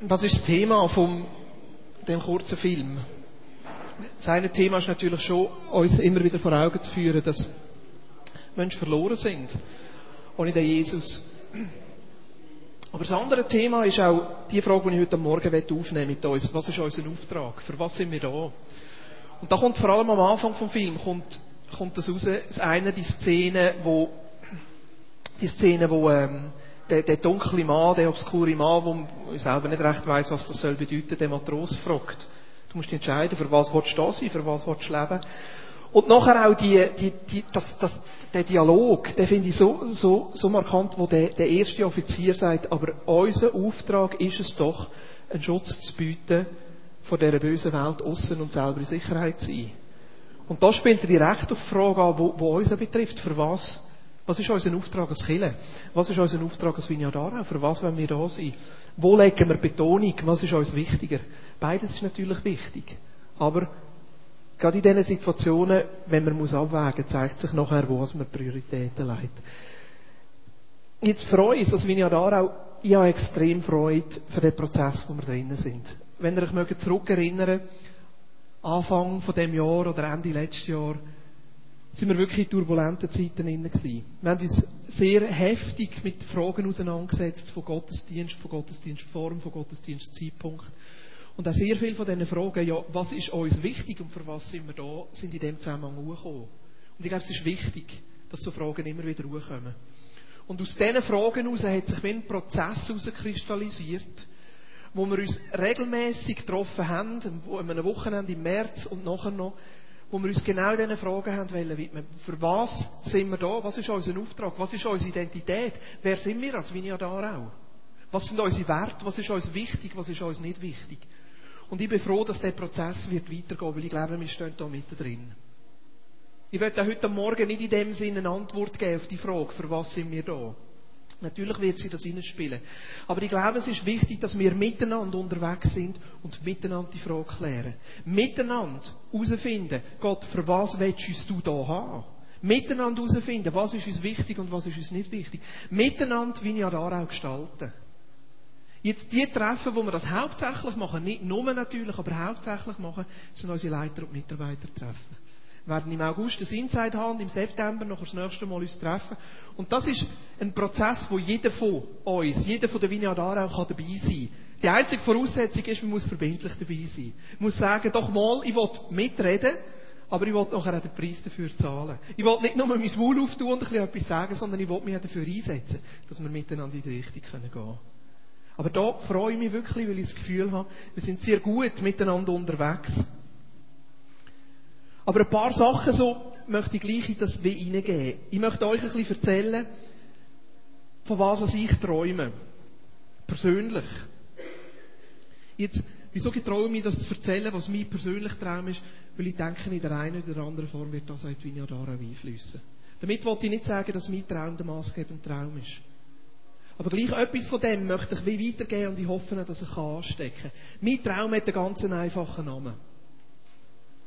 Was ist das Thema von dem kurzen Film? Sein Thema ist natürlich schon, uns immer wieder vor Augen zu führen, dass Menschen verloren sind. Ohne den Jesus. Aber das andere Thema ist auch die Frage, die ich heute Morgen aufnehmen mit uns. Was ist unser Auftrag? Für was sind wir da? Und da kommt vor allem am Anfang vom Film kommt, kommt das raus. Das eine, die Szene, wo, die Szene, wo, ähm, der, der dunkle Mann, der obskure Mann, wo ich selber nicht recht weiß, was das soll bedeuten, der Matros fragt. Du musst entscheiden, für was willst du da sein, für was willst du leben. Und nachher auch die, die, die, das, das, der Dialog, den finde ich so, so, so markant, wo der, der erste Offizier sagt, aber unser Auftrag ist es doch, einen Schutz zu bieten vor dieser bösen Welt außen und selber in Sicherheit zu sein. Und da spielt er direkt auf die Frage an, wo uns betrifft, für was was ist unser Auftrag als Kille? Was ist unser Auftrag als Vignadara? Für was wollen wir da sein? Wo legen wir Betonung? Was ist uns wichtiger? Beides ist natürlich wichtig. Aber gerade in diesen Situationen, wenn man muss abwägen muss, zeigt sich nachher, wo man Prioritäten legt. Jetzt freue ich als Vignadara ich habe extrem Freude für den Prozess, wo wir drinnen sind. Wenn ihr euch zurückerinnern Anfang von dem Jahr oder Ende letzten Jahr, sind wir wirklich in turbulenten Zeiten drin gewesen. Wir haben uns sehr heftig mit Fragen auseinandergesetzt von Gottesdienst, von Gottesdienstform, von Gottesdienstzeitpunkt. Und auch sehr viele von diesen Fragen, ja, was ist uns wichtig und für was sind wir da, sind in dem Zusammenhang hochgekommen. Und ich glaube, es ist wichtig, dass so Fragen immer wieder hochkommen. Und aus diesen Fragen heraus hat sich ein Prozess herauskristallisiert, wo wir uns regelmäßig getroffen haben, an einem Wochenende im März und nachher noch, wo wir uns genau diese Fragen haben wollen widmen. Für was sind wir da? Was ist unser Auftrag? Was ist unsere Identität? Wer sind wir als Vignadar Was sind unsere Werte? Was ist uns wichtig? Was ist uns nicht wichtig? Und ich bin froh, dass der Prozess wird weitergehen, weil ich glaube, wir stehen da mittendrin. Ich werde heute Morgen nicht in dem Sinne eine Antwort geben auf die Frage, für was sind wir da? Natürlich wird sie das hineinspielen. Aber ich glaube, es ist wichtig, dass wir miteinander unterwegs sind und miteinander die Frage klären. Miteinander herausfinden, Gott, für was willst du da haben? Miteinander herausfinden, was ist uns wichtig und was ist uns nicht wichtig. Miteinander wie ja da auch gestalten. Jetzt die Treffen, wo wir das hauptsächlich machen, nicht nur natürlich, aber hauptsächlich machen, sind unsere Leiter- und Mitarbeitertreffen. Wir werden im August das Inside haben, im September noch das nächste Mal uns treffen. Und das ist ein Prozess, wo jeder von uns, jeder von der Vineyard auch dabei sein kann. Die einzige Voraussetzung ist, man muss verbindlich dabei sein. Man muss sagen, doch mal, ich will mitreden, aber ich will nachher auch den Preis dafür zahlen. Ich will nicht nur mein Maul auftun und ein bisschen etwas sagen, sondern ich will mich auch dafür einsetzen, dass wir miteinander in die Richtung gehen können. Aber da freue ich mich wirklich, weil ich das Gefühl habe, wir sind sehr gut miteinander unterwegs. Aber ein paar Sachen so möchte ich gleich in das wie hineingeben. Ich möchte euch ein bisschen erzählen, von was ich träume. Persönlich. Jetzt, wieso getraue ich mich, das zu erzählen, was mein persönlicher Traum ist? Weil ich denke, in der einen oder anderen Form wird das auch die auch einfließen. Damit wollte ich nicht sagen, dass mein Traum der maßgebende Traum ist. Aber gleich etwas von dem möchte ich wie weitergeben und ich hoffe, dass ich anstecken kann. Mein Traum hat einen ganz einfachen Namen.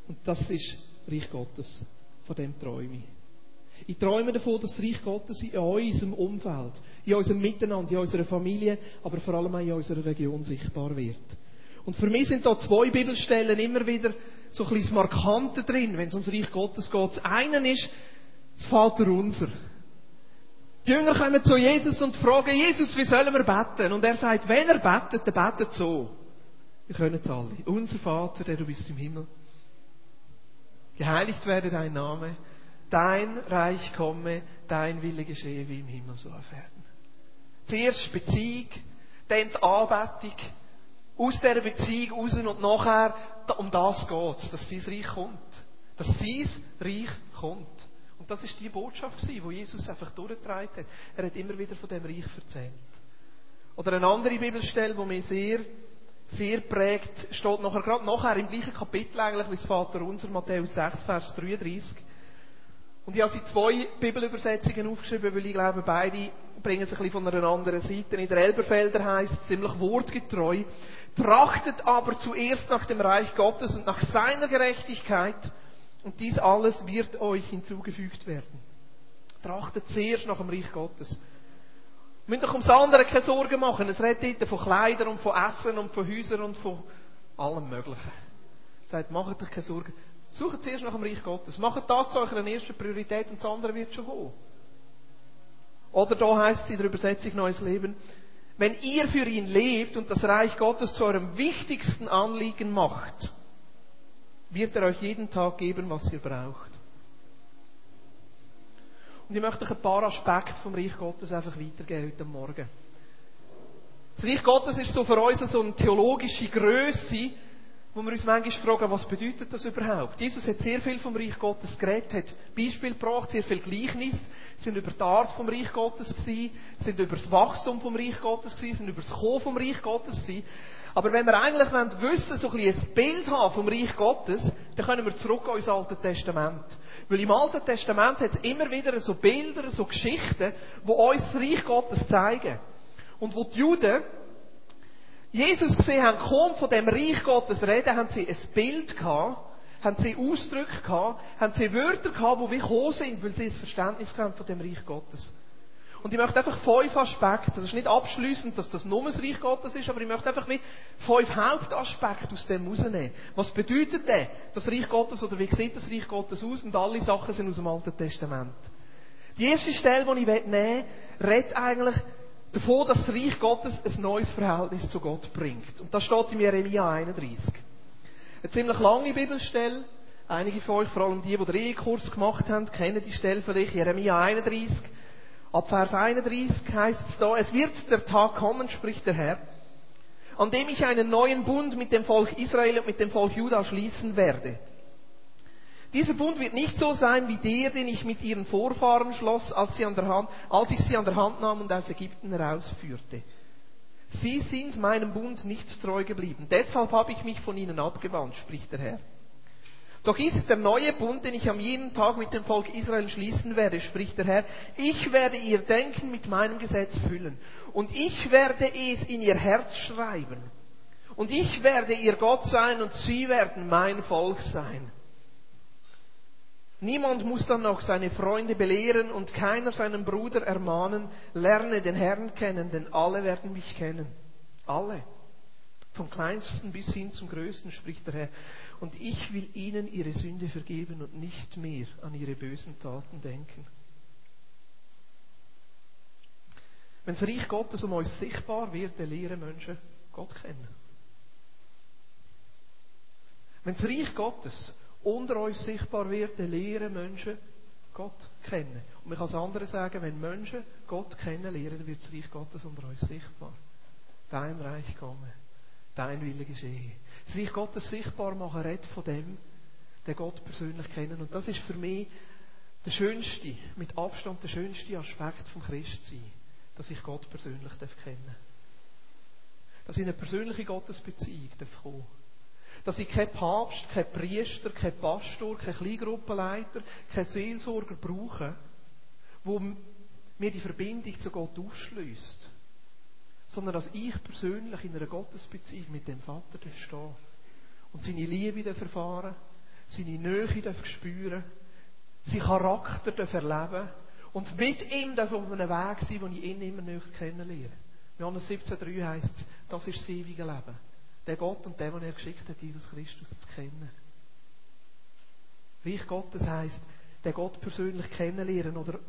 Und das ist Reich Gottes. Von dem träume ich. Ich träume davon, dass das Reich Gottes in unserem Umfeld, in unserem Miteinander, in unserer Familie, aber vor allem auch in unserer Region sichtbar wird. Und für mich sind da zwei Bibelstellen immer wieder so ein bisschen Markante drin, wenn es ums Reich Gottes geht. Das eine ist das Vater Unser. Die Jünger kommen zu Jesus und fragen, Jesus, wie sollen wir beten? Und er sagt, wenn er betet, dann betet so. Wir können es alle. Unser Vater, der du bist im Himmel Geheiligt werde dein Name, dein Reich komme, dein Wille geschehe wie im Himmel so auf Erden. Zuerst Beziehung, dann die Anbetung, aus dieser Beziehung raus und nachher, um das geht's, dass sein Reich kommt. Dass sein Reich kommt. Und das ist die Botschaft die Jesus einfach durchgetragen hat. Er hat immer wieder von dem Reich erzählt. Oder eine andere Bibelstelle, wo mir sehr sehr prägt, steht nachher, gerade nachher im gleichen Kapitel eigentlich wie das Vater unser, Matthäus 6, Vers 33. Und ich habe sie zwei Bibelübersetzungen aufgeschrieben, weil ich glaube, beide bringen sich ein bisschen von einer anderen Seite. In der Elberfelder heißt es ziemlich wortgetreu, trachtet aber zuerst nach dem Reich Gottes und nach seiner Gerechtigkeit und dies alles wird euch hinzugefügt werden. Trachtet zuerst nach dem Reich Gottes. Müssen doch ums andere keine Sorgen machen. Es redet dort von Kleidern und von Essen und von Häusern und von allem Möglichen. Sagt, macht euch keine Sorgen. Sucht zuerst nach dem Reich Gottes. Macht das zu eurer ersten Priorität und das andere wird schon kommen. Oder da heißt es in der Übersetzung Neues Leben, wenn ihr für ihn lebt und das Reich Gottes zu eurem wichtigsten Anliegen macht, wird er euch jeden Tag geben, was ihr braucht. Und ich möchte euch ein paar Aspekte vom Reich Gottes einfach weitergeben heute Morgen. Das Reich Gottes ist so für uns so eine theologische Größe, wo wir uns manchmal fragen, was bedeutet das überhaupt? Jesus hat sehr viel vom Reich Gottes geredet, hat Beispiel gebracht, sehr viel Gleichnis, sind über die Art vom Reich Gottes gewesen, sind über das Wachstum vom Reich Gottes gewesen, sind über das Kommen vom Reich Gottes gewesen. Aber wenn wir eigentlich wissen, so ein, ein Bild haben vom Reich Gottes, dann können wir zurück ins Alte Testament. Weil im Alten Testament hat es immer wieder so Bilder, so Geschichten, die uns das Reich Gottes zeigen. Und wo die Juden Jesus gesehen haben, kaum von dem Reich Gottes reden, haben sie ein Bild gehabt, haben sie Ausdrücke gehabt, haben sie Wörter gehabt, die wie gekommen sind, weil sie ein Verständnis haben von dem Reich Gottes. Und ich möchte einfach fünf Aspekte, das ist nicht abschließend, dass das nur das Reich Gottes ist, aber ich möchte einfach wie fünf Hauptaspekte aus dem rausnehmen. Was bedeutet denn das Reich Gottes oder wie sieht das Reich Gottes aus? Und alle Sachen sind aus dem Alten Testament. Die erste Stelle, die ich nehmen will, redet eigentlich davon, dass das Reich Gottes ein neues Verhältnis zu Gott bringt. Und das steht in Jeremia 31. Eine ziemlich lange Bibelstelle. Einige von euch, vor allem die, die den Ehekurs gemacht haben, kennen die Stelle vielleicht. Jeremia 31. Ab Vers 31 heißt es da, es wird der Tag kommen, spricht der Herr, an dem ich einen neuen Bund mit dem Volk Israel und mit dem Volk Juda schließen werde dieser Bund wird nicht so sein wie der, den ich mit ihren Vorfahren schloss, als, sie an der Hand, als ich sie an der Hand nahm und aus Ägypten herausführte. Sie sind meinem Bund nicht treu geblieben. Deshalb habe ich mich von ihnen abgewandt, spricht der Herr. Doch ist der neue Bund, den ich am jeden Tag mit dem Volk Israel schließen werde, spricht der Herr. Ich werde ihr Denken mit meinem Gesetz füllen. Und ich werde es in ihr Herz schreiben. Und ich werde ihr Gott sein und sie werden mein Volk sein. Niemand muss dann noch seine Freunde belehren und keiner seinen Bruder ermahnen, lerne den Herrn kennen, denn alle werden mich kennen. Alle. Vom kleinsten bis hin zum größten spricht der Herr. Und ich will ihnen ihre Sünde vergeben und nicht mehr an ihre bösen Taten denken. Wenn das Reich Gottes um uns sichtbar wird, dann lernen Menschen Gott kennen. Wenn das Reich Gottes unter uns sichtbar wird, dann lernen Menschen Gott kennen. Und man kann es andere sagen, wenn Menschen Gott kennenlernen, wird das Reich Gottes unter uns sichtbar. Dein Reich komme, dein Wille geschehe. Das Reich Gottes sichtbar machen, redet von dem, der Gott persönlich kennen. Und das ist für mich der schönste, mit Abstand der schönste Aspekt vom Christsein, dass ich Gott persönlich kennen darf. Dass ich eine persönliche Gottesbeziehung darf dass ich kein Papst, kein Priester, kein Pastor, kein Kleingruppenleiter, kein Seelsorger brauche, wo mir die Verbindung zu Gott aufschließt. Sondern dass ich persönlich in einer Gottesbeziehung mit dem Vater stehe. Und seine Liebe erfahren, seine Nähe spüren, sein Charakter erleben und mit ihm auf einem Weg sein, wo ich ihn immer näher kennenlerne. Johannes 17,3 heißt es, das ist das ewige Leben den Gott und den, den er geschickt hat, Jesus Christus zu kennen. Reich Gottes heisst, den Gott persönlich kennenlernen oder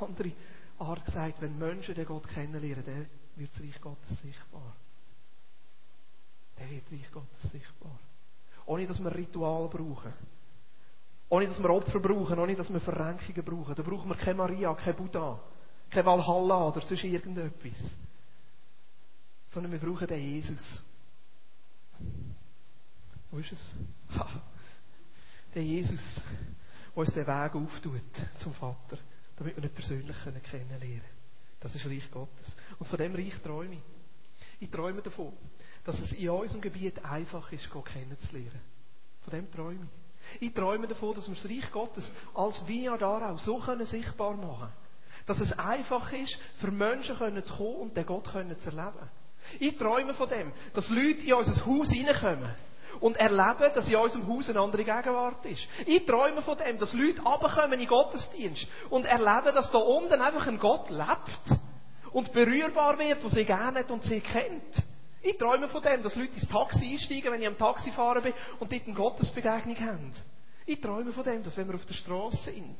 andere Art gesagt, wenn Menschen den Gott kennenlernen, wird das Reich Gottes sichtbar. Der wird Reich Gottes sichtbar. Ohne dass wir Ritual brauchen. Ohne dass wir Opfer brauchen, ohne dass wir Verrenkungen brauchen. Da brauchen wir keine Maria, keine Buddha, keine Valhalla oder sonst irgendetwas. Sondern wir brauchen den Jesus. Wo ist es? Ha, der Jesus, der uns den Weg auftut zum Vater, damit wir ihn persönlich kennenlernen können. Das ist Reich Gottes. Und von dem Reich träume ich. Ich träume davon, dass es in unserem Gebiet einfach ist, Gott kennenzulernen. Von dem träume ich. Ich träume davon, dass wir das Reich Gottes als Via Darau so können sichtbar machen können. Dass es einfach ist, für Menschen zu kommen und den Gott zu erleben. Ich träume von dem, dass Leute in unser Haus reinkommen und erleben, dass in unserem Haus eine andere Gegenwart ist. Ich träume von dem, dass Leute runterkommen in den Gottesdienst und erleben, dass da unten einfach ein Gott lebt und berührbar wird, wo sie gerne hat und sie kennt. Ich träume von dem, dass Leute ins Taxi einsteigen, wenn ich am Taxi fahren bin und dort eine Gottesbegegnung haben. Ich träume von dem, dass wenn wir auf der Straße sind,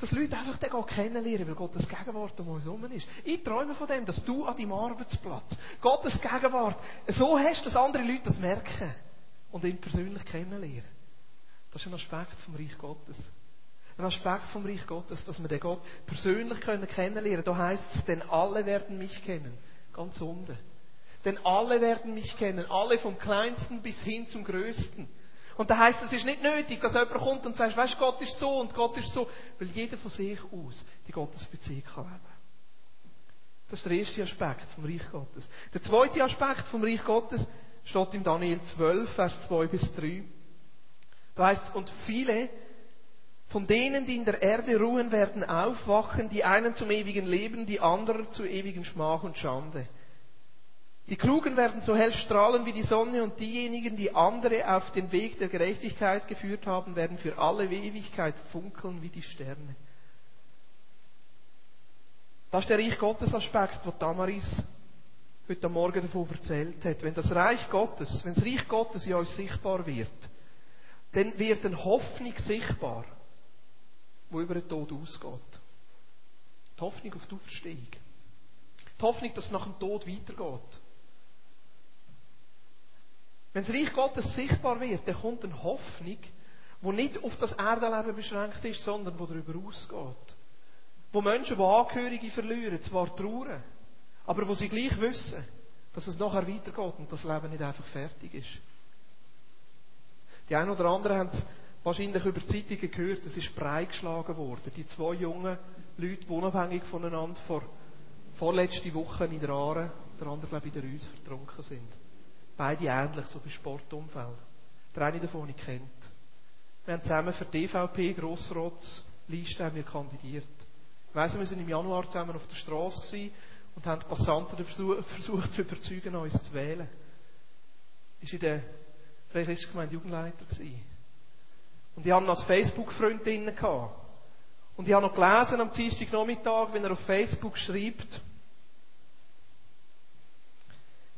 dass Leute einfach den Gott kennenlernen, weil Gottes Gegenwart um uns herum ist. Ich träume von dem, dass du an deinem Arbeitsplatz Gottes Gegenwart so hast, dass andere Leute das merken und ihn persönlich kennenlernen. Das ist ein Aspekt vom Reich Gottes. Ein Aspekt vom Reich Gottes, dass wir den Gott persönlich können kennenlernen. Da heißt es, denn alle werden mich kennen. Ganz unten. Denn alle werden mich kennen. Alle vom Kleinsten bis hin zum Größten. Und da heißt es, ist nicht nötig, dass jemand kommt und sagt, weißt, Gott ist so und Gott ist so, weil jeder von sich aus die Gottesbeziehung kann leben. Das ist der erste Aspekt vom Reich Gottes. Der zweite Aspekt vom Reich Gottes steht in Daniel 12, Vers 2 bis 3. Da heißt es, und viele von denen, die in der Erde ruhen, werden aufwachen, die einen zum ewigen Leben, die anderen zu ewigen Schmach und Schande. Die Klugen werden so hell strahlen wie die Sonne und diejenigen, die andere auf den Weg der Gerechtigkeit geführt haben, werden für alle Ewigkeit funkeln wie die Sterne. Das ist der Reich Gottes Aspekt, wo Tamaris heute Morgen davon erzählt hat. Wenn das Reich Gottes, wenn das Reich Gottes in uns sichtbar wird, dann wird eine Hoffnung sichtbar, wo über den Tod ausgeht. Die Hoffnung auf die Auferstehung. Die Hoffnung, dass es nach dem Tod weitergeht. Wenn das Reich Gottes sichtbar wird, dann kommt eine Hoffnung, die nicht auf das Erdenleben beschränkt ist, sondern die darüber ausgeht. Wo Menschen, die Angehörige verlieren, zwar trauern, aber wo sie gleich wissen, dass es nachher weitergeht und das Leben nicht einfach fertig ist. Die einen oder anderen haben es wahrscheinlich über Zeitungen gehört, es ist breit geschlagen worden. Die zwei jungen Leute, die unabhängig voneinander vor vorletzte Woche in der Aare, der andere glaube ich in der Reuss vertrunken sind. Beide ähnlich, so bei Sportumfeld. Der eine davon ich kennt. Wir haben zusammen für die DVP Grossratsliste haben wir kandidiert. Ich weiss, wir sind im Januar zusammen auf der Straße und haben die Passanten versucht, versucht zu überzeugen, uns zu wählen. Ist in der Freikirchengemeinde Jugendleiter gewesen. Und ich hatte noch als Facebook-Freund Und ich habe noch gelesen am Dienstagnachmittag, wenn er auf Facebook schreibt,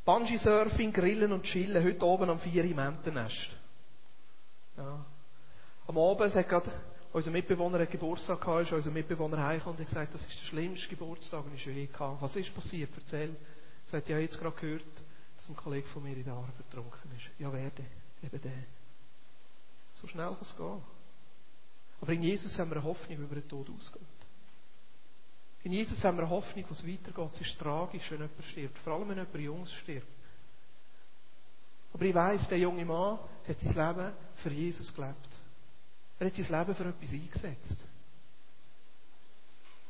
Bungee-Surfing, Grillen und Chillen, heute oben am 4 im Entennest. Ja. Am Abend hat gerade unser Mitbewohner einen Geburtstag gehabt, ist unser Mitbewohner heimgekommen und hat gesagt, das ist der schlimmste Geburtstag, den ich je hatte. Was ist passiert? Erzähl. Er sagt, habe jetzt gerade gehört, dass ein Kollege von mir in der Arbeit betrunken ist. Ja, wer denn? Eben der. So schnell kann es gehen. Aber in Jesus haben wir eine Hoffnung, wie wir den Tod ausgeht. In Jesus haben wir eine Hoffnung, wo es weitergeht. Es ist tragisch, wenn jemand stirbt. Vor allem, wenn jemand Jungs stirbt. Aber ich weiss, der junge Mann hat sein Leben für Jesus gelebt. Er hat sein Leben für etwas eingesetzt.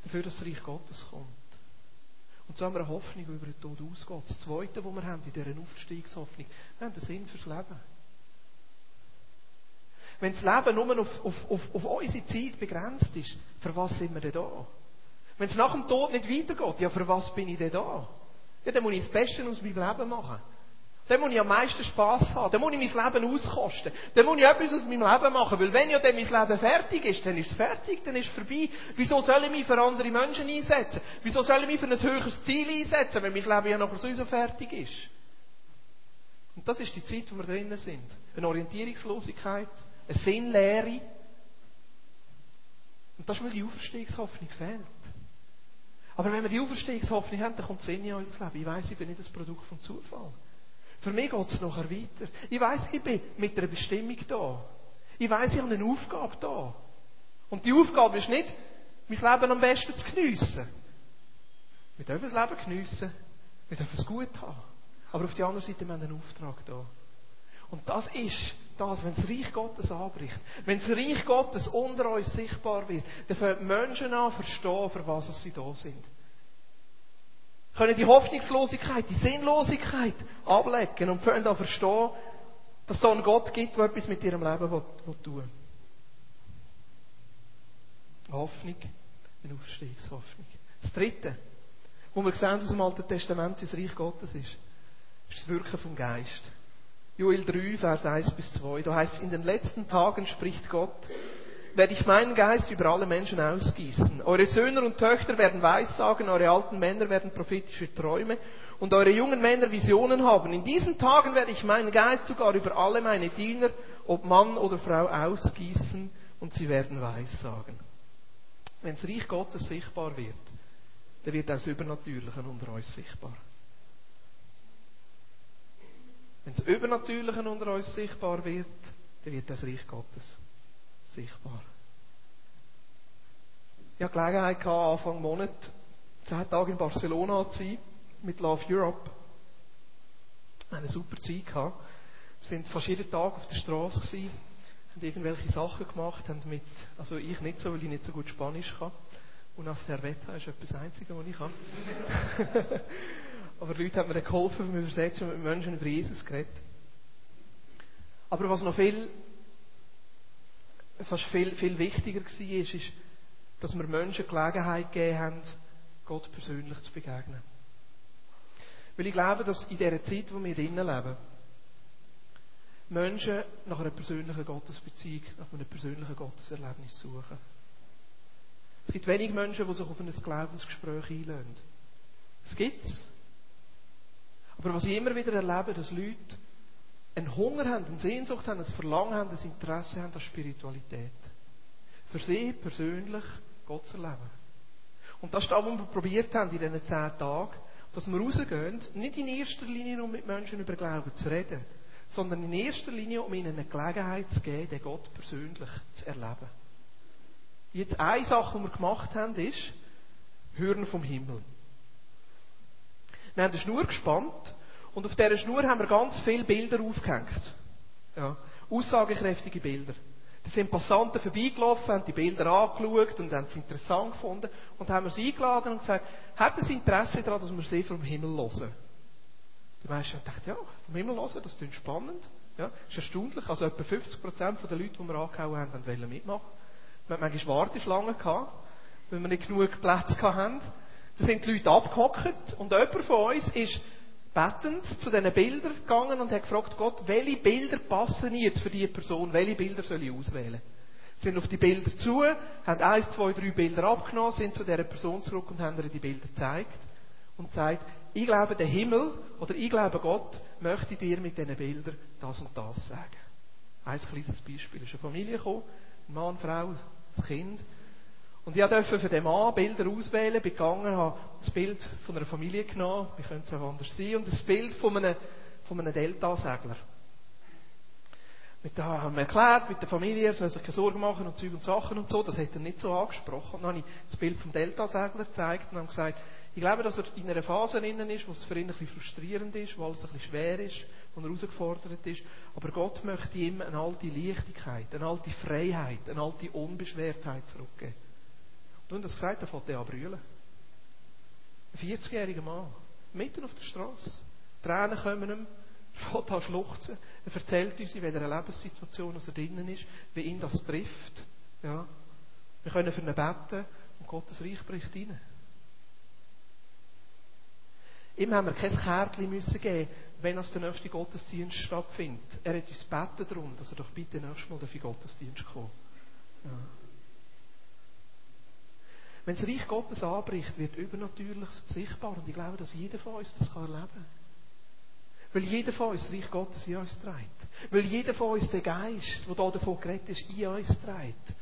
Dafür, dass das Reich Gottes kommt. Und so haben wir eine Hoffnung, über den Tod ausgeht. Das Zweite, was wir haben in dieser Aufstiegshoffnung, wir haben einen Sinn fürs Leben. Wenn das Leben nur auf, auf, auf, auf unsere Zeit begrenzt ist, für was sind wir denn da? Wenn es nach dem Tod nicht weitergeht, ja, für was bin ich denn da? Ja, dann muss ich das Beste aus meinem Leben machen. Dann muss ich am meisten Spass haben. Dann muss ich mein Leben auskosten. Dann muss ich etwas aus meinem Leben machen. Weil wenn ja dann mein Leben fertig ist, dann ist es fertig, dann ist es vorbei. Wieso soll ich mich für andere Menschen einsetzen? Wieso soll ich mich für ein höheres Ziel einsetzen, wenn mein Leben ja nachher sowieso fertig ist? Und das ist die Zeit, wo wir drinnen sind. Eine Orientierungslosigkeit, eine Sinnlehre. Und das ist, weil die Auferstehungshoffnung fehlt. Aber wenn wir die Auferstehungshoffnung haben, dann kommt Sinn in unser Leben. Ich weiss, ich bin nicht das Produkt vom Zufall. Für mich geht es nachher weiter. Ich weiss, ich bin mit einer Bestimmung da. Ich weiss, ich habe eine Aufgabe da. Und die Aufgabe ist nicht, mein Leben am besten zu geniessen. Wir dürfen das Leben geniessen. Wir dürfen es gut haben. Aber auf der anderen Seite haben wir einen Auftrag da. Und das ist das, wenn das Reich Gottes anbricht, wenn das Reich Gottes unter uns sichtbar wird, dann fangen Menschen an verstehen, für was sie da sind. Können die Hoffnungslosigkeit, die Sinnlosigkeit ablegen und fangen an verstehen, dass es da einen Gott gibt, der etwas mit ihrem Leben will, will tun Hoffnung, eine Auferstehungshoffnung. Das Dritte, wo wir sehen aus dem Alten Testament, wie das Reich Gottes ist, ist das Wirken vom Geist. Joel 3, Vers 1 bis 2. Da heißt es, in den letzten Tagen spricht Gott, werde ich meinen Geist über alle Menschen ausgießen. Eure Söhne und Töchter werden Weissagen, eure alten Männer werden prophetische Träume und eure jungen Männer Visionen haben. In diesen Tagen werde ich meinen Geist sogar über alle meine Diener, ob Mann oder Frau, ausgießen und sie werden Weissagen. Wenn das Reich Gottes sichtbar wird, dann wird auch das Übernatürliche unter uns sichtbar. Wenn das Übernatürliche unter uns sichtbar wird, dann wird das Reich Gottes sichtbar. Ich hatte Gelegenheit Anfang Monat zehn Tage in Barcelona zu sein, mit Love Europe. Eine super Zeit gehabt. Wir sind fast jeden Tag auf der Straße gewesen, haben irgendwelche Sachen gemacht, haben mit, also ich nicht so, weil ich nicht so gut Spanisch kann. Und als Servetta ist etwas Einzige, was ich kann. Aber Leute haben mir geholfen beim Übersetzen mit Menschen über Jesus geredet. Aber was noch viel, fast viel, viel wichtiger war, ist, ist, dass wir Menschen Gelegenheit gegeben haben, Gott persönlich zu begegnen. Weil ich glaube, dass in dieser Zeit, wo wir drinnen leben, Menschen nach einer persönlichen Gottesbeziehung, nach einem persönlichen Gotteserlebnis suchen. Es gibt wenig Menschen, die sich auf ein Glaubensgespräch einlösen. Es gibt's. Aber was ich immer wieder erlebe, dass Leute einen Hunger haben, eine Sehnsucht haben, ein Verlangen haben, ein Interesse haben an Spiritualität. Für sie persönlich Gott zu erleben. Und das ist das, was wir probiert haben in diesen zehn Tagen, dass wir rausgehen, nicht in erster Linie, um mit Menschen über Glauben zu reden, sondern in erster Linie, um ihnen eine Gelegenheit zu geben, den Gott persönlich zu erleben. Jetzt eine Sache, die wir gemacht haben, ist, Hören vom Himmel. Wir haben eine Schnur gespannt und auf dieser Schnur haben wir ganz viele Bilder aufgehängt. Ja, aussagekräftige Bilder. Da sind Passanten vorbeigelaufen, haben die Bilder angeschaut und haben es interessant gefunden und haben uns eingeladen und gesagt, habt ihr Interesse daran, dass wir sie vom Himmel hören? Die meisten haben gedacht, ja, vom Himmel hören, das klingt spannend. Ja, ist erstaunlich. Also etwa 50% der Leute, die wir angehauen haben, wollten mitmachen. Wir hatten manchmal Warteschlangen gehabt, weil wir nicht genug Platz hatten. Da sind die Leute abgehockt und jemand von uns ist bettend zu diesen Bildern gegangen und hat gefragt, Gott, welche Bilder passen jetzt für diese Person? Welche Bilder soll ich auswählen? Sind auf die Bilder zu, haben eins, zwei, drei Bilder abgenommen, sind zu dieser Person zurück und haben ihr die Bilder gezeigt und gesagt, ich glaube, der Himmel oder ich glaube, Gott möchte dir mit diesen Bildern das und das sagen. Ein kleines Beispiel. Es ist eine Familie gekommen, ein Mann, Frau, das Kind. Und ich durfte für den Mann Bilder auswählen, bin gegangen, habe das Bild von einer Familie genommen, wie könnte es auch anders sein, und das Bild von einem, von einem Delta-Segler. Mit da haben wir erklärt, mit der Familie, soll sich keine Sorgen machen und Zeug und Sachen und so, das hat er nicht so angesprochen. Und dann habe ich das Bild vom Delta-Segler gezeigt und habe gesagt, ich glaube, dass er in einer Phase innen ist, wo es für ihn ein bisschen frustrierend ist, wo alles ein bisschen schwer ist, wo er herausgefordert ist. Aber Gott möchte ihm eine alte Leichtigkeit, eine alte Freiheit, eine alte Unbeschwertheit zurückgeben. Und das gesagt, dann fängt er an brüllen. Ein 40-jähriger Mann, mitten auf der Straße. Tränen kommen ihm, er fängt an schluchzen. Er erzählt uns, in welcher Lebenssituation er drinnen ist, wie ihn das trifft. Ja. Wir können für ihn beten und Gottes Reich bricht rein. Ihm haben wir kein Kärtchen müssen geben, wenn als der nächste Gottesdienst stattfindet. Er hat uns gebeten darum, dass er doch bitte nächstes Mal in den Gottesdienst kommt. Ja. Wenn das Reich Gottes anbricht, wird Übernatürliches sichtbar. Und ich glaube, dass jeder von uns das erleben kann. Weil jeder von uns das Reich Gottes in uns trägt. Weil jeder von uns den Geist, der hier davon geredet ist, in uns trägt.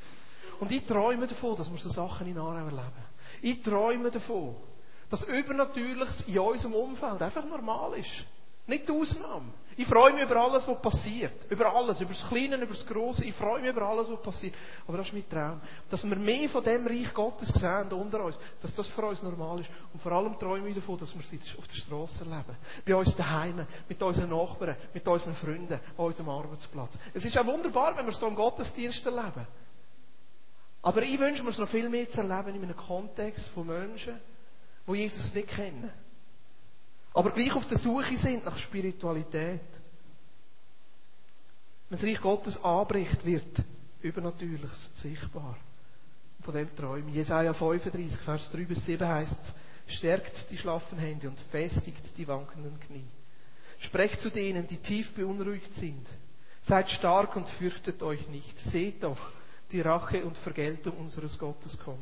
Und ich träume davon, dass wir so Sachen in Aarau erleben. Ich träume davon, dass Übernatürliches in unserem Umfeld einfach normal ist. Nicht die Ausnahme. Ich freue mich über alles, was passiert. Über alles. Über das Kleine, über das Große. Ich freue mich über alles, was passiert. Aber das ist mein Traum. Dass wir mehr von dem Reich Gottes sehen unter uns. Dass das für uns normal ist. Und vor allem träume ich davon, dass wir es auf der Straße erleben. Bei uns daheim. Mit unseren Nachbarn. Mit unseren Freunden. An unserem Arbeitsplatz. Es ist auch wunderbar, wenn wir so im Gottesdienst erleben. Aber ich wünsche mir es noch viel mehr zu erleben in einem Kontext von Menschen, die Jesus nicht kennen. Aber gleich auf der Suche sind nach Spiritualität. Wenn das Reich Gottes anbricht, wird Übernatürliches sichtbar. Von dem träume ich. Jesaja 35, Vers 3 bis 7 heißt es, stärkt die schlaffen Hände und festigt die wankenden Knie. Sprecht zu denen, die tief beunruhigt sind. Seid stark und fürchtet euch nicht. Seht doch, die Rache und Vergeltung unseres Gottes kommt.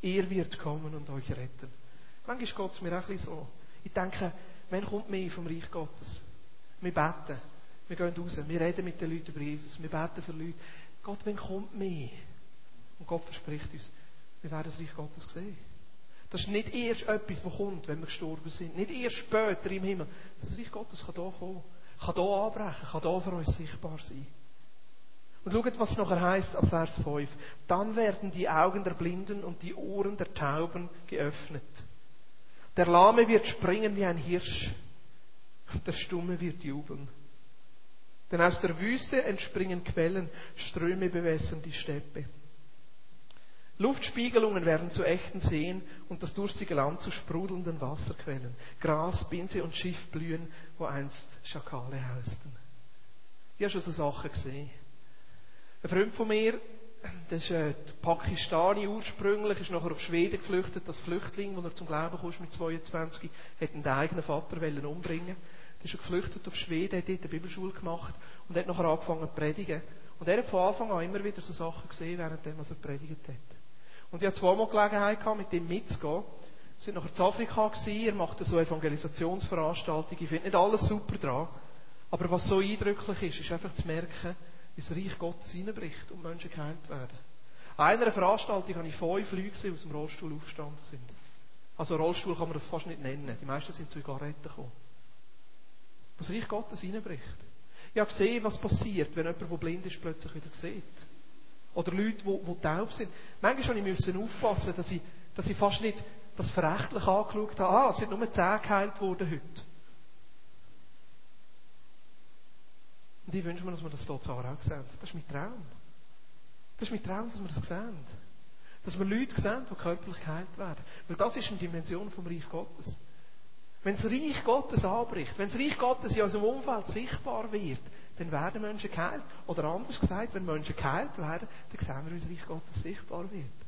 Er wird kommen und euch retten. Manchmal geht es mir auch ein bisschen so. Ich denke, wann kommt mehr vom Reich Gottes? Wir beten. Wir gehen raus. Wir reden mit den Leuten über Jesus. Wir beten für Leute. Gott, wann kommt mehr? Und Gott verspricht uns, wir werden das Reich Gottes sehen. Das ist nicht erst etwas, das kommt, wenn wir gestorben sind. Nicht erst später im Himmel. Das Reich Gottes kann hier kommen. Kann hier anbrechen. Kann hier für uns sichtbar sein. Und schaut, was es nachher heißt ab Vers 5. Dann werden die Augen der Blinden und die Ohren der Tauben geöffnet. Der Lahme wird springen wie ein Hirsch und der Stumme wird jubeln. Denn aus der Wüste entspringen Quellen, Ströme bewässern die Steppe. Luftspiegelungen werden zu echten Seen und das durstige Land zu sprudelnden Wasserquellen. Gras, Binse und Schiff blühen, wo einst Schakale hausten. Ich habe schon so Sachen gesehen. Ein Freund von mir, das ist ein Pakistani ursprünglich, ist nachher auf Schweden geflüchtet, als Flüchtling, wo er zum Glauben kam mit 22, hat einen eigenen Vater umbringen Der ist geflüchtet auf Schweden, hat dort eine Bibelschule gemacht und hat nachher angefangen zu predigen. Und er hat von Anfang an immer wieder so Sachen gesehen, während er predigt hat. Und ich hatte zweimal Gelegenheit gehabt, mit ihm mitzugehen. Wir sind nachher in Afrika gewesen, er macht so Evangelisationsveranstaltungen. Ich finde nicht alles super dran. Aber was so eindrücklich ist, ist einfach zu merken, das Reich Gottes hineinbricht und Menschen geheilt werden. An einer Veranstaltung habe ich fünf Leute gesehen, die aus dem Rollstuhl aufgestanden sind. Also Rollstuhl kann man das fast nicht nennen. Die meisten sind zu Zigaretten gekommen. Was Reich Gottes hineinbricht. Ich habe gesehen, was passiert, wenn jemand, der blind ist, plötzlich wieder sieht. Oder Leute, die, die taub sind. Manchmal musste ich aufpassen, dass ich, dass ich fast nicht das verächtlich angeschaut habe. Ah, es sind nur zehn geheilt worden heute. Und ich wünsche mir, dass wir das hier auch sehen. Das ist mein Traum. Das ist mein Traum, dass wir das sehen. Dass wir Leute sehen, die körperlich geheilt werden. Weil das ist eine Dimension vom Reich Gottes. Wenn das Reich Gottes anbricht, wenn das Reich Gottes in unserem Umfeld sichtbar wird, dann werden Menschen geheilt. Oder anders gesagt, wenn Menschen geheilt werden, dann sehen wir, wie das Reich Gottes sichtbar wird.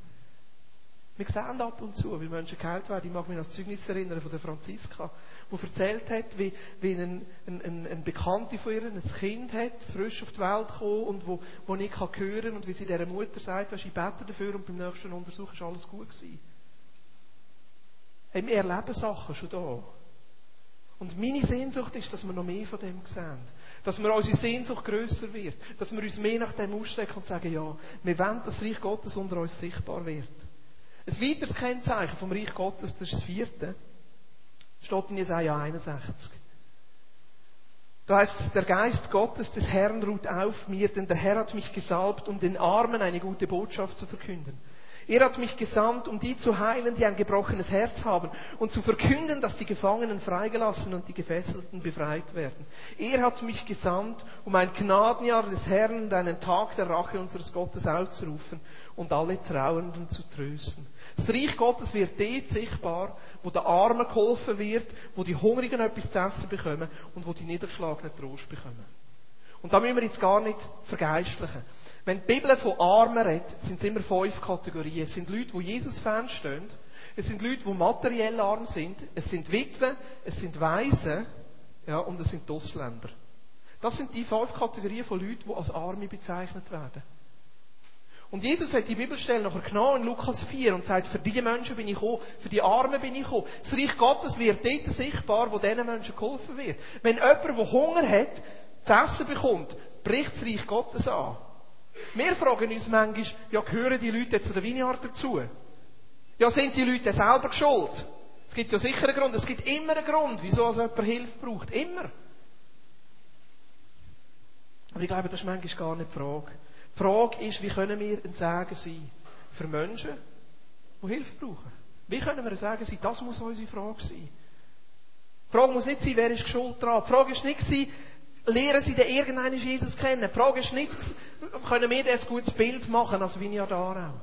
Wir sehen ab und zu, wie Menschen geheilt werden. Ich mag mich an das Zeugnis erinnern von der Franziska, die erzählt hat, wie, wie ein, ein, ein Bekannte von ihr ein Kind hat, frisch auf die Welt gekommen und wo, wo nicht kann hören und wie sie dieser Mutter sagt, ich bete dafür und beim nächsten Untersuch ist alles gut gewesen. Hey, wir erleben Sachen schon da. Und meine Sehnsucht ist, dass wir noch mehr von dem sehen. Dass wir unsere Sehnsucht grösser wird. Dass wir uns mehr nach dem ausstrecken und sagen, ja, wir wollen, dass das Reich Gottes unter uns sichtbar wird. Ein weiteres Kennzeichen vom Reich Gottes, das ist das vierte, steht in Jesaja 61. Da heißt der Geist Gottes des Herrn ruht auf mir, denn der Herr hat mich gesalbt, um den Armen eine gute Botschaft zu verkünden. Er hat mich gesandt, um die zu heilen, die ein gebrochenes Herz haben und zu verkünden, dass die Gefangenen freigelassen und die Gefesselten befreit werden. Er hat mich gesandt, um ein Gnadenjahr des Herrn und einen Tag der Rache unseres Gottes auszurufen und alle Trauernden zu trösten. Das Reich Gottes wird dort sichtbar, wo der Armen geholfen wird, wo die Hungrigen etwas zu essen bekommen und wo die Niedergeschlagenen Trost bekommen. Und da müssen wir jetzt gar nicht vergeistlichen. Wenn die Bibel von Armen redet, sind es immer fünf Kategorien. Es sind Leute, die Jesus fernstehen. Es sind Leute, die materiell arm sind. Es sind Witwen. Es sind Waisen. Ja, und es sind Ausländer. Das sind die fünf Kategorien von Leuten, die als Arme bezeichnet werden. Und Jesus hat die Bibelstelle nachher genommen in Lukas 4 und sagt, für diese Menschen bin ich gekommen, für die Armen bin ich gekommen. Das Reich Gottes wird dort sichtbar, wo diesen Menschen geholfen wird. Wenn jemand, der Hunger hat, zu essen bekommt, bricht das Reich Gottes an. Wir fragen uns manchmal, ja, gehören die Leute zu der Vineyard dazu? Ja, sind die Leute selber schuld? Es gibt ja sicher einen Grund. Es gibt immer einen Grund, wieso also jemand Hilfe braucht. Immer. Aber ich glaube, das ist manchmal gar nicht die Frage. Die Frage ist, wie können wir ein Segen sein für Menschen, die Hilfe brauchen? Wie können wir ein Segen sein? Das muss unsere Frage sein. Die Frage muss nicht sein, wer ist schuld dran. Die Frage ist nicht sein, lernen sie denn irgendeinen Jesus kennen? Die Frage ist nicht, können wir ein gutes Bild machen als Vineyard Aarau?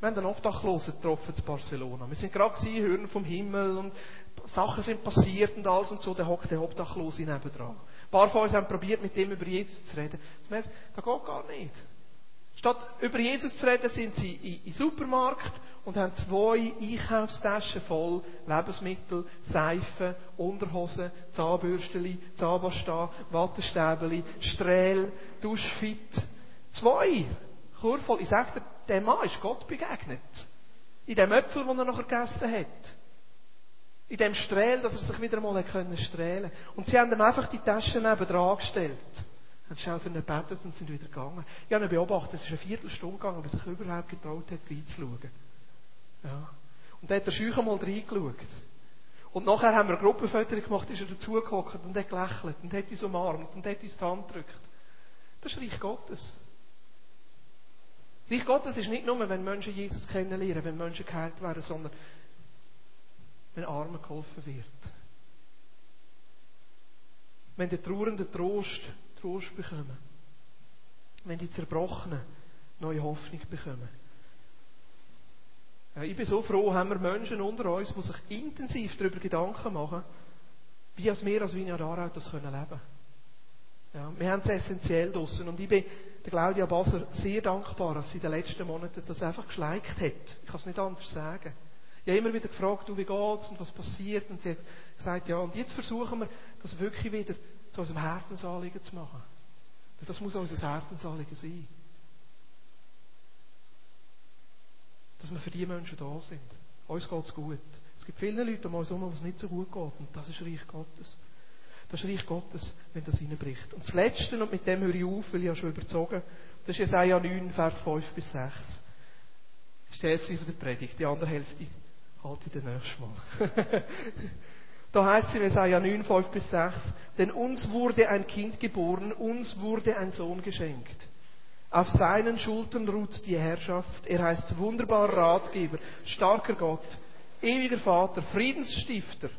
Wir haben einen Obdachlosen getroffen in Barcelona. Wir sind gerade gewesen, hören vom Himmel und Sachen sind passiert und alles und so. Da hockt der Obdachlose nebendran. Ein paar von uns haben probiert, mit dem über Jesus zu reden. Das merkt, das geht gar nicht. Statt über Jesus zu reden, sind sie in den Supermarkt und haben zwei Einkaufstaschen voll Lebensmittel, Seife, Unterhosen, Zahnbürsteli, Zahnpasta, Wattestäbeli, Strähl, Duschfit. Zwei Churvoll, ich sage dir, der Mann ist Gott begegnet. In dem Äpfel, den er nachher gegessen hat. In dem Strahl, dass er sich wieder einmal können strählen Und sie haben ihm einfach die Taschen neben dran gestellt. Haben schnell für ihn gebetet und sind wieder gegangen. Ich habe ihn beobachtet, es ist eine Viertelstunde gegangen, bis er sich überhaupt getraut hat, reinzuschauen. Ja. Und da hat er schüch einmal reingeschaut. Und nachher haben wir eine Gruppenfoto gemacht, ist er dazugehockt und hat gelächelt und hat uns umarmt und hat uns die Hand gedrückt. Das ist Reich Gottes. Reich Gottes ist nicht nur, wenn Menschen Jesus kennenlernen, wenn Menschen geheilt werden, sondern wenn Armen geholfen wird. Wenn die Trauernden Trost, Trost bekommen. Wenn die Zerbrochenen neue Hoffnung bekommen. Ja, ich bin so froh, haben wir Menschen unter uns, die sich intensiv darüber Gedanken machen, wie als wir als Vineyard Aarau das können leben ja, Wir haben es essentiell draussen. Und ich bin der Claudia Baser sehr dankbar, dass sie in den letzten Monaten das einfach geschleicht hat. Ich kann es nicht anders sagen. Ich habe immer wieder gefragt, du, wie geht's und was passiert? Und sie hat gesagt, ja, und jetzt versuchen wir, das wirklich wieder zu unserem Herzensanliegen zu machen. Das muss unser Herzensanliegen sein. Dass wir für die Menschen da sind. Uns geht's gut. Es gibt viele Leute um uns herum, wo es nicht so gut geht. Und das ist Reich Gottes. Das ist Reich Gottes, wenn das reinbricht. Und das Letzte, und mit dem höre ich auf, weil ich ja schon überzogen das ist Jesaja 9, Vers 5 bis 6. Das ist die Hälfte der Predigt. Die andere Hälfte halte ich dann nächstes Mal. da heißt es in Jesaja 9, 5 bis 6, denn uns wurde ein Kind geboren, uns wurde ein Sohn geschenkt. Auf seinen Schultern ruht die Herrschaft. Er heißt wunderbarer Ratgeber, starker Gott, ewiger Vater, Friedensstifter,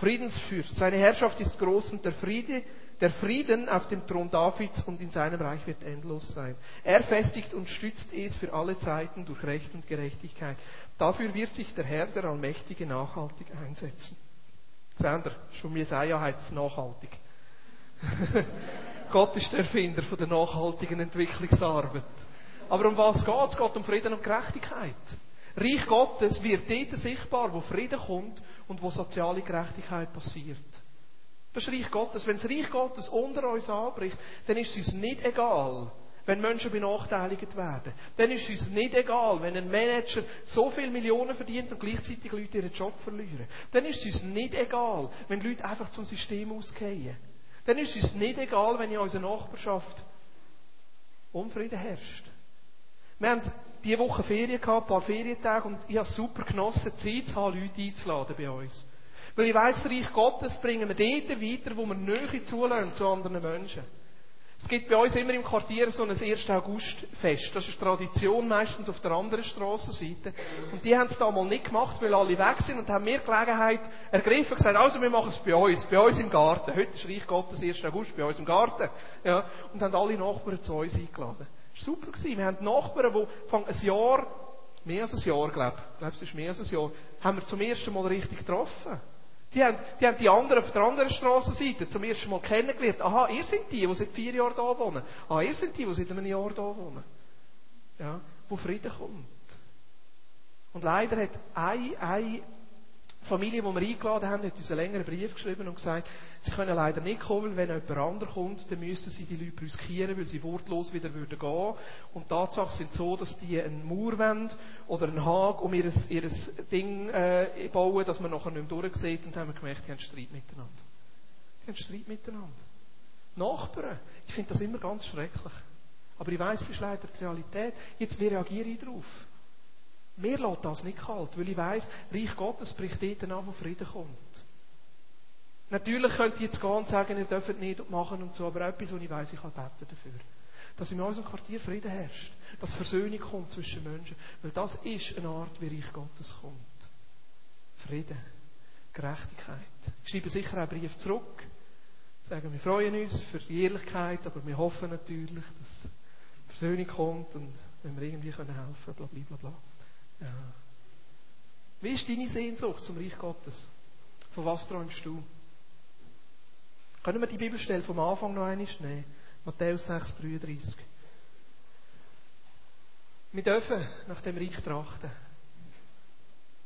Friedensfürst. Seine Herrschaft ist groß und der Friede, der Frieden auf dem Thron Davids und in seinem Reich wird endlos sein. Er festigt und stützt es für alle Zeiten durch Recht und Gerechtigkeit. Dafür wird sich der Herr, der Allmächtige, nachhaltig einsetzen. Sander, schon Jesaja heißt es nachhaltig. Gott ist der Erfinder von der nachhaltigen Entwicklungsarbeit. Aber um was geht es? Geht um Frieden und Gerechtigkeit. Reich Gottes wird dort sichtbar, wo Frieden kommt und wo soziale Gerechtigkeit passiert. Das ist Reich Gottes. Wenn das Reich Gottes unter uns anbricht, dann ist es uns nicht egal, wenn Menschen benachteiligt werden. Dann ist es uns nicht egal, wenn ein Manager so viele Millionen verdient und gleichzeitig Leute ihren Job verlieren. Dann ist es uns nicht egal, wenn Leute einfach zum System ausgehen. Dann ist es uns nicht egal, wenn in unserer Nachbarschaft Unfrieden herrscht. Wir haben diese Woche Ferien gehabt, ein paar Ferientage, und ich habe super genossen, Zeit zu haben, Leute einzuladen bei uns. Weil ich weiss, Reich Gottes bringen wir dort weiter, wo wir Nähe zulassen zu anderen Menschen. Es gibt bei uns immer im Quartier so ein 1. Augustfest. Das ist Tradition, meistens auf der anderen Strassenseite. Und die haben es damals nicht gemacht, weil alle weg sind und haben mir Gelegenheit ergriffen und gesagt, also wir machen es bei uns, bei uns im Garten. Heute ist Reich Gottes 1. August, bei uns im Garten. Ja, und haben alle Nachbarn zu uns eingeladen. Das war super. Gewesen. Wir haben Nachbarn, die ein Jahr, mehr als ein Jahr, glaube ich glaube es ist mehr als ein Jahr, haben wir zum ersten Mal richtig getroffen. Die haben, die haben die anderen auf der anderen Strassenseite zum ersten Mal kennengelernt. Aha, ihr seid die, die seit vier Jahren da wohnen. Ah, ihr seid die, die seit einem Jahr da wohnen. Ja, wo Frieden kommt. Und leider hat eine, eine Familie, die wir eingeladen haben, hat uns einen längeren Brief geschrieben und gesagt, sie können leider nicht kommen, weil wenn jemand anderes kommt, dann müssten sie die Leute riskieren, weil sie wortlos wieder würden gehen. Und die Tatsachen sind so, dass die einen Mauer oder einen Hag um ihr, ihr Ding äh, bauen, dass man nachher nicht mehr durchsieht. Und dann haben wir gemerkt, die haben Streit miteinander. Die haben Streit miteinander. Nachbarn, ich finde das immer ganz schrecklich. Aber ich weiß, es ist leider die Realität. Jetzt, wie reagiere ich darauf? Mir lässt das nicht kalt, weil ich weiss, Reich Gottes bricht dort an, wo Frieden kommt. Natürlich könnt ihr jetzt gehen und sagen, ihr dürft nicht machen und so, aber etwas, wo ich weiss, ich kann beten dafür. Dass in unserem Quartier Frieden herrscht. Dass Versöhnung kommt zwischen Menschen. Weil das ist eine Art, wie Reich Gottes kommt. Frieden. Gerechtigkeit. Ich schreibe sicher einen Brief zurück. Sagen, wir freuen uns für die Ehrlichkeit, aber wir hoffen natürlich, dass Versöhnung kommt und wenn wir irgendwie helfen können, bla bla bla bla. Ja. Wie ist deine Sehnsucht zum Reich Gottes? Von was träumst du? Können wir die Bibelstelle vom Anfang noch einmal nehmen? Matthäus 6, 33. Wir dürfen nach dem Reich trachten.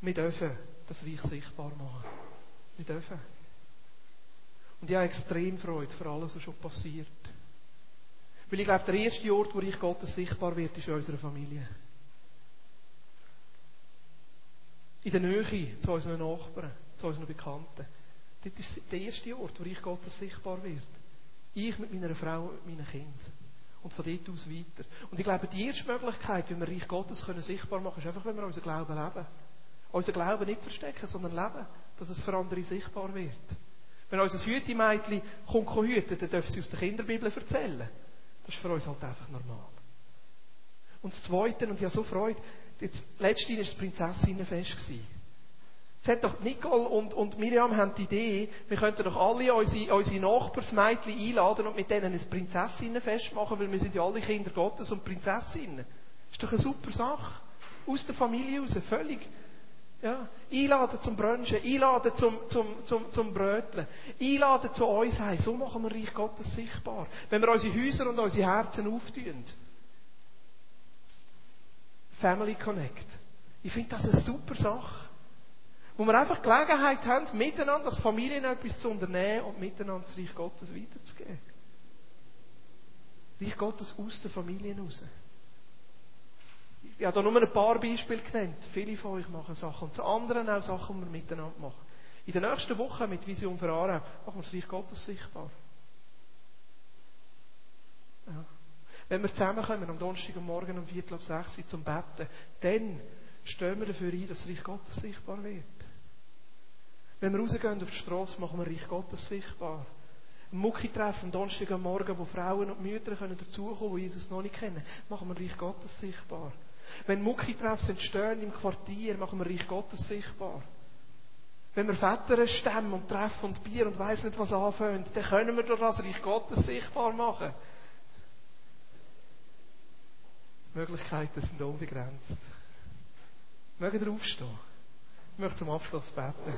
Wir dürfen das Reich sichtbar machen. Wir dürfen. Und ich habe extrem Freude für alles, was schon passiert. Weil ich glaube, der erste Ort, wo Reich Gottes sichtbar wird, ist in unserer Familie. In der Nähe zu unseren Nachbarn, zu unseren Bekannten. Das ist der erste Ort, wo Reich Gottes sichtbar wird. Ich mit meiner Frau und meinen Kindern. Und von dort aus weiter. Und ich glaube, die erste Möglichkeit, wie wir Reich Gottes können sichtbar machen können, ist einfach, wenn wir unseren Glauben leben. Unser Glauben nicht verstecken, sondern leben. Dass es für andere sichtbar wird. Wenn unser Hütemädchen kommt hüten, dann dürfen sie aus der Kinderbibel erzählen. Das ist für uns halt einfach normal. Und das Zweite, und ich habe so Freude, jetzt, letztens war das Prinzessinnenfest. Jetzt hat doch Nicole und, und Miriam haben die Idee, wir könnten doch alle unsere, unsere Nachbarsmädchen einladen und mit denen ein Prinzessinnenfest machen, weil wir sind ja alle Kinder Gottes und Prinzessinnen. Ist doch eine super Sache. Aus der Familie raus, völlig. Ja. Einladen zum Brunchen, einladen zum, zum, zum, zum Bröteln, einladen zu uns heim. So machen wir Reich Gottes sichtbar. Wenn wir unsere Häuser und unsere Herzen auftun. Family Connect. Ich finde das eine super Sache. Wo wir einfach Gelegenheit haben, miteinander als Familien etwas zu unternehmen und miteinander das Reich Gottes weiterzugeben. Reich Gottes aus der Familie raus. Ich habe da nur ein paar Beispiele genannt. Viele von euch machen Sachen. Und zu anderen auch Sachen, die wir miteinander machen. In der nächsten Woche mit Vision für Aarau machen wir das Reich Gottes sichtbar. Ja. Wenn wir zusammenkommen am Donnerstag und Morgen um Viertel ab sechs zum Betten, dann stehen wir dafür ein, dass das Reich Gottes sichtbar wird. Wenn wir rausgehen auf die Straße, machen wir Reich Gottes sichtbar. Ein Mucki-Treffen am Donnerstag am Morgen, wo Frauen und Mütter können dazukommen, die Jesus noch nicht kennen, machen wir Reich Gottes sichtbar. Wenn Mucki-Treffs entstehen im Quartier, machen wir Reich Gottes sichtbar. Wenn wir Väter stemmen und treffen und Bier und weiss nicht was anfangen, dann können wir durch das Reich Gottes sichtbar machen. Möglichkeiten sind unbegrenzt. Mögen wir aufstehen? Ich möchte zum Abschluss beten.